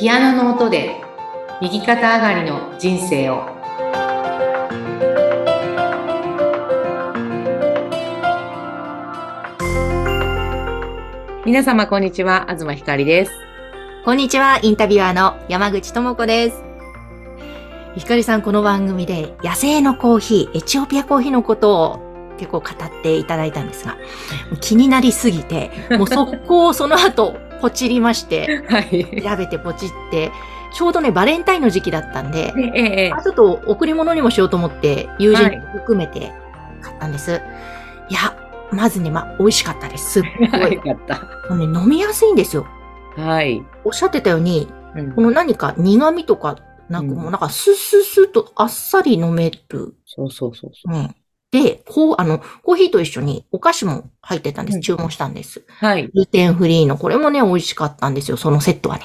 ピアノの音で右肩上がりの人生を。皆様こんにちは。東ひかりです。こんにちは、インタビュアーの山口智子です。ひかりさん、この番組で野生のコーヒー、エチオピアコーヒーのことを結構語っていただいたんですが、気になりすぎて、もう速攻その後、ポチりまして、はい調べてポチって、ちょうどね、バレンタインの時期だったんで、えええあちょっと贈り物にもしようと思って、友人はい含めて買ったんです。い、や、まずね、まあ、美味しかったです。すっごい。かったもうね、飲みやすいんですよ。はい、おっしゃってたように、うんこの何か苦味とか、なんかうんもうなんかスッスッスッとあっさり飲める。そうそうそうそううん。で、こう、あの、コーヒーと一緒にお菓子も入ってたんです。うん注文したんです。はいグルテンフリーの、これもね、美味しかったんですよ。そのセットはね。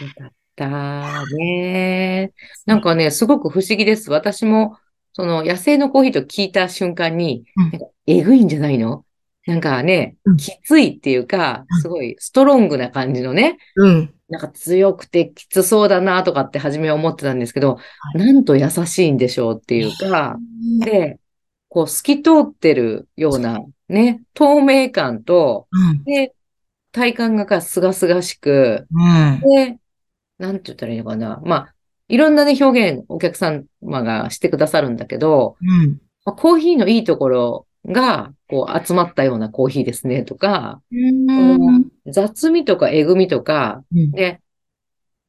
よかったね。なんかね、すごく不思議です。私も、その野生のコーヒーと聞いた瞬間に、うんなんかえぐいんじゃないの？なんかねうん、きついっていうかうん、すごいストロングな感じのね、うん。なんか強くてきつそうだなとかって初めは思ってたんですけど、いなんと優しいんでしょうっていうか、で、こう透き通ってるようなね、透明感と、うん。で、体感がすがすがしく、うん。で、なんて言ったらいいのかな。まあ、いろんなね、表現、お客様がしてくださるんだけど、うん。まあコーヒーのいいところが、こう、集まったようなコーヒーですね、とか、うん。雑味とかえぐみとか、うん。で、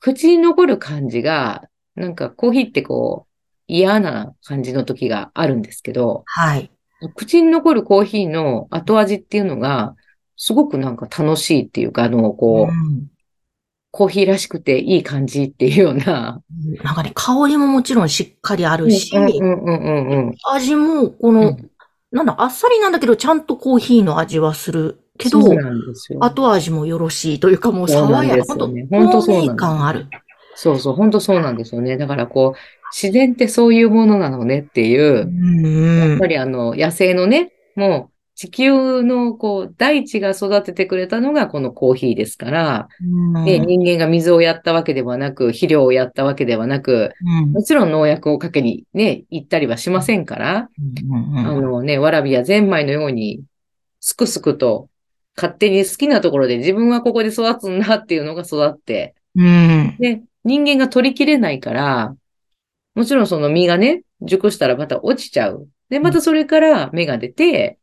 口に残る感じが、なんかコーヒーってこう、嫌な感じの時があるんですけど、はい。口に残るコーヒーの後味っていうのが、すごくなんか楽しいっていうか、あの、こう、うんコーヒーらしくていい感じっていうような、なんかね、香りももちろんしっかりあるし、うんうんうんうんうん。味も、この、うんなんだ、あっさりなんだけど、ちゃんとコーヒーの味はするけど。後味もよろしいというか、もう爽やか。ですよね本当本当そう感ある。そうそう、本当そうなんですよね。だからこう、自然ってそういうものなのねっていうう、んやっぱりあの、野生のね、もう地球のこう、大地が育ててくれたのがこのコーヒーですから、うん。で、人間が水をやったわけではなく、肥料をやったわけではなく、うん。もちろん農薬をかけにね、行ったりはしませんから、うんあのね、わらびやゼンマイのように、すくすくと、勝手に好きなところで自分はここで育つんだっていうのが育って、うん。で、人間が取りきれないから、もちろんその実がね、熟したらまた落ちちゃう。で、またそれから芽が出て、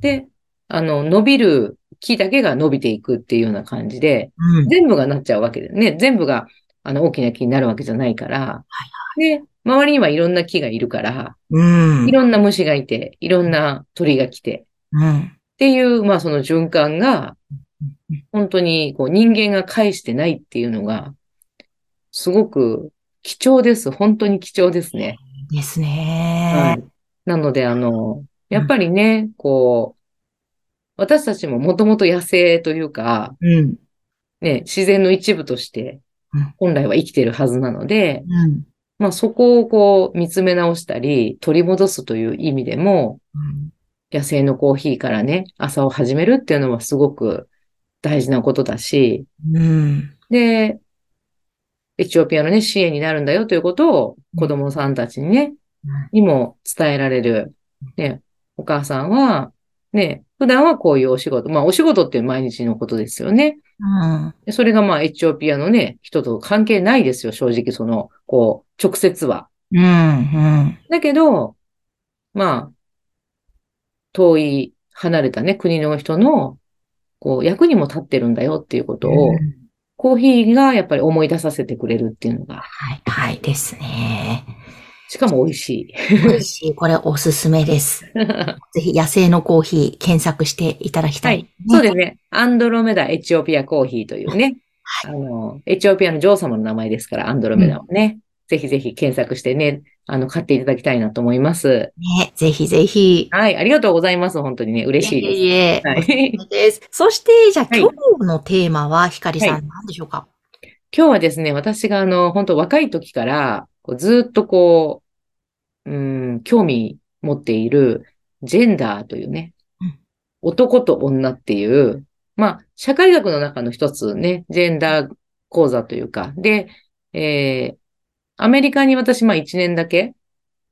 で、あの、伸びる木だけが伸びていくっていうような感じで、うん。全部がなっちゃうわけでね、全部が、あの、大きな木になるわけじゃないから、で、周りにはいろんな木がいるから、うん。いろんな虫がいて、いろんな鳥が来て、うん。っていう、まあその循環が、本当にこう人間が返してないっていうのが、すごく貴重です。本当に貴重ですね。ですはね。い。なので、あの、やっぱりね、こう、私たちももともと野生というか、うん。ね、自然の一部としてうん、本来は生きてるはずなので、うんまあそこをこう見つめ直したり、取り戻すという意味でも、うん野生のコーヒーからね、朝を始めるっていうのはすごく大事なことだし、うんで、エチオピアのね、支援になるんだよということを子供さんたちにね、にも伝えられる。ね、お母さんは、ね、普段はこういうお仕事、まあお仕事って毎日のことですよね。うんでそれがまあエチオピアのね、人と関係ないですよ、正直その、こう、直接は。うんうんだけど、まあ、遠い、離れたね、国の人の、こう、役にも立ってるんだよっていうことを、コーヒーがやっぱり思い出させてくれるっていうのが、はい、はいですね。しかも美味しい。美味しい。これおすすめです。ぜひ野生のコーヒー検索していただきた。はいい。そうですね。アンドロメダエチオピアコーヒーというね、あの、エチオピアの女王様の名前ですから、アンドロメダをね、ぜひぜひ検索してね、あの、買っていただきたいなと思います。ね、ぜひぜひ。はい。ありがとうございます。本当にね、嬉しいです。いえいえはい。そして、じゃあ、はい今日のテーマは、ひかりさん、はい何でしょうか？今日はですね、私があの、本当若い時から、ずっとこう、うん、興味持っている、ジェンダーというねうん、男と女っていう、まあ、社会学の中の一つね、ジェンダー講座というか、で、えー、アメリカに私、まあ1年だけ、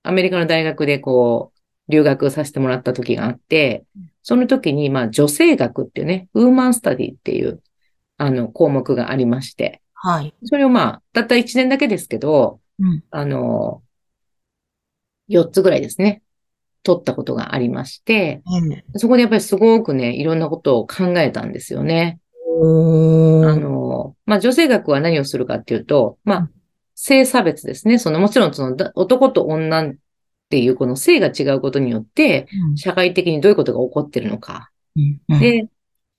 アメリカの大学でこう、留学させてもらった時があって、その時に、まあ女性学っていうね、ウーマンスタディっていう、あの、項目がありまして、はい。それをまあ、たった1年だけですけど、うん。あの、4つぐらいですね、取ったことがありまして、ええそこでやっぱりすごくね、いろんなことを考えたんですよね。あの、まあ、女性学は何をするかっていうと、まうんあ、性差別ですね。その、もちろんその、だ男と女っていうこの性が違うことによって、社会的にどういうことが起こってるのか。うん、うん、で、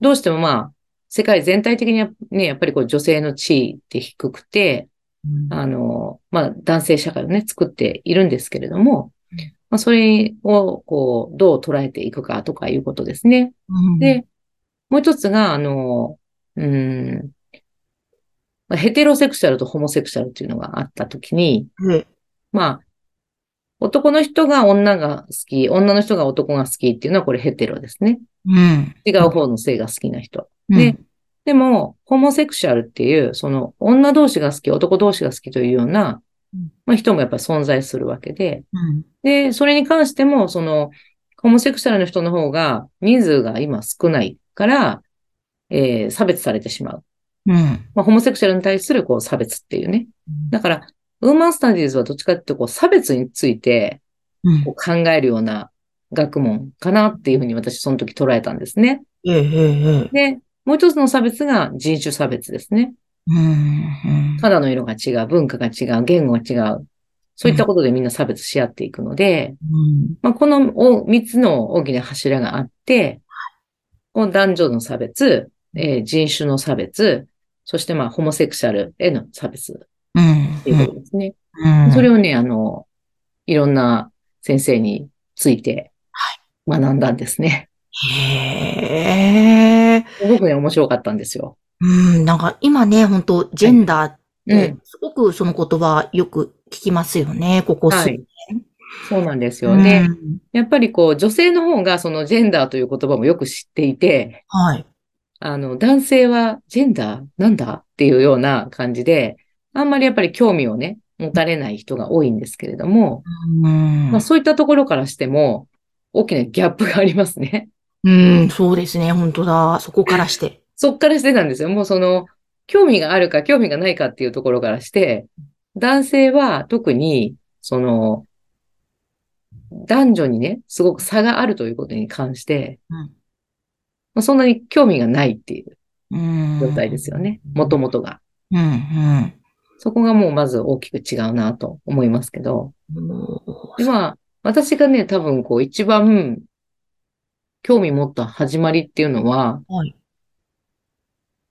どうしてもまあ、世界全体的にはね、やっぱりこう女性の地位って低くて、うん、あの、まあ、男性社会をね、作っているんですけれどもうん、まあ、それを、こう、どう捉えていくかとかいうことですね。うん、で、もう一つが、あの、うーん、まあヘテロセクシャルとホモセクシャルっていうのがあったときに、ええ。まあ、男の人が女が好き、女の人が男が好きっていうのはこれヘテロですね。うん。違う方の性が好きな人。うんで、でも、ホモセクシャルっていう、その女同士が好き、男同士が好きというようなうん、まあ人もやっぱり存在するわけで、うん。で、それに関しても、その、ホモセクシャルの人の方が人数が今少ないから、えー差別されてしまう。うん。まあ、ホモセクシャルに対するこう差別っていうね。だから、ウーマンスタディーズはどっちかっていうとこう差別についてうんこう考えるような学問かなっていうふうに私その時捉えたんですね。ええええええで、もう一つの差別が人種差別ですね。うん。うん。肌の色が違う、文化が違う、言語が違う。そういったことでみんな差別し合っていくので、うん。まあ、このお三つの大きな柱があって、男女の差別、えー人種の差別、そしてまあホモセクシャルへの差別っうん。ていうことですね。うん。それをね、あの、いろんな先生について学んだんですね。へえ。すごくね、面白かったんですよ。うん。なんか今ね、本当ジェンダーっうん、てすごくその言葉よく聞きますよね、ここ数はい。そうなんですよ。うんで、やっぱりこう、女性の方がそのジェンダーという言葉もよく知っていて、はい。あの、男性はジェンダーなんだっていうような感じで、あんまりやっぱり興味をね、持たれない人が多いんですけれども、うんまあそういったところからしても、大きなギャップがありますね。うん、そうですね、本当だ。そこからして。そっからしてたんですよ。もうその、興味があるか興味がないかっていうところからして、男性は特に、その、男女にね、すごく差があるということに関して、うんまあ、そんなに興味がないっていううん。状態ですよね。もともとが。うん、うん。そこがもうまず大きく違うなと思いますけど。おで、まあ、私がね、多分こう一番興味持った始まりっていうのは、はい。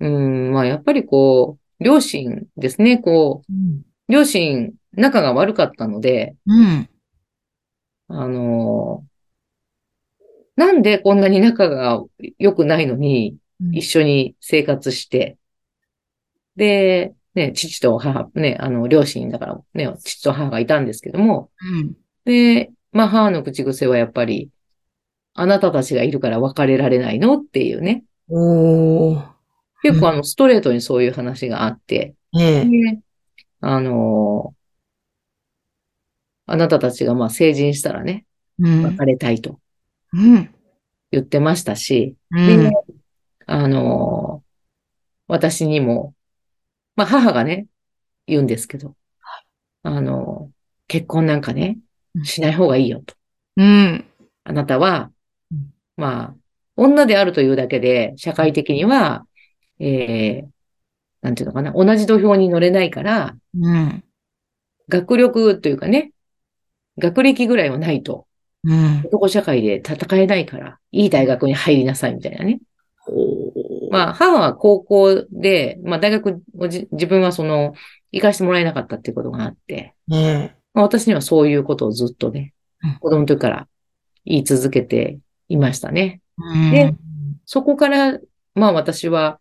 うん、まあやっぱりこう、両親ですね。こう、うん。両親、仲が悪かったので、うん。あのなんでこんなに仲が良くないのに、一緒に生活して、で、ね、父と母、ね、あの、両親だから、ね、父と母がいたんですけども、うん。で、まあ、母の口癖はやっぱり、あなたたちがいるから別れられないのっていうね。おー。結構あの、ストレートにそういう話があって、ええ。であのあなたたちがまあ成人したらね、うん。別れたいとうん。言ってましたし、うんで、あの私にも、まあ母がね、言うんですけど、あの結婚なんかねう、んしない方がいいよと。うん。あなたはうん、まあ、女であるというだけで、社会的には、えー、なんていうのかな、同じ土俵に乗れないから、うん。学力というかね、学歴ぐらいはないと、うん。男社会で戦えないから、いい大学に入りなさいみたいなね。まあ、母は高校で、まあ、大学をじ自分はその、行かしてもらえなかったっていうことがあって、ねまあ、私にはそういうことをずっとねうん、子供の時から言い続けていましたね。うん。でそこから、まあ私は、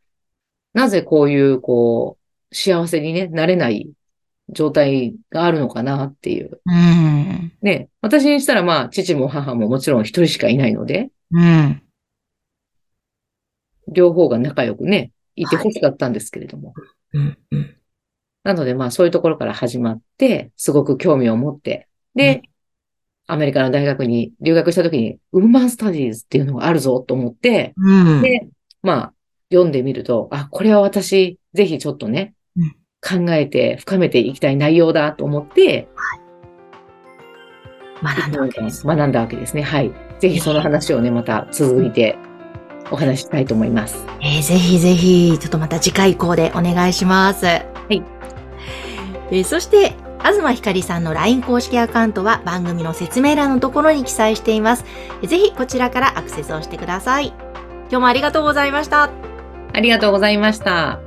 なぜこういう、こう、幸せにね、なれない状態があるのかなっていう。うん。ね、私にしたらまあ、父も母ももちろん一人しかいないので、うん。両方が仲良くね、いてほしかったんですけれども。うんうんなので、まあ、そういうところから始まって、すごく興味を持って、で、アメリカの大学に留学した時に、ウーマンスタディーズっていうのがあるぞと思って、うん。で、まあ、読んでみると、あ、これは私、ぜひちょっとねうん、考えて深めていきたい内容だと思って、学んだわけです。学んだわけですね。はい。ぜひその話をね、また続いてお話ししたいと思います。えーぜひぜひ、ちょっとまた次回以降でお願いします。はいえーそして、東ひかりさんの LINE 公式アカウントは番組の説明欄のところに記載しています。えーぜひこちらからアクセスをしてください。今日もありがとうございました。ありがとうございました。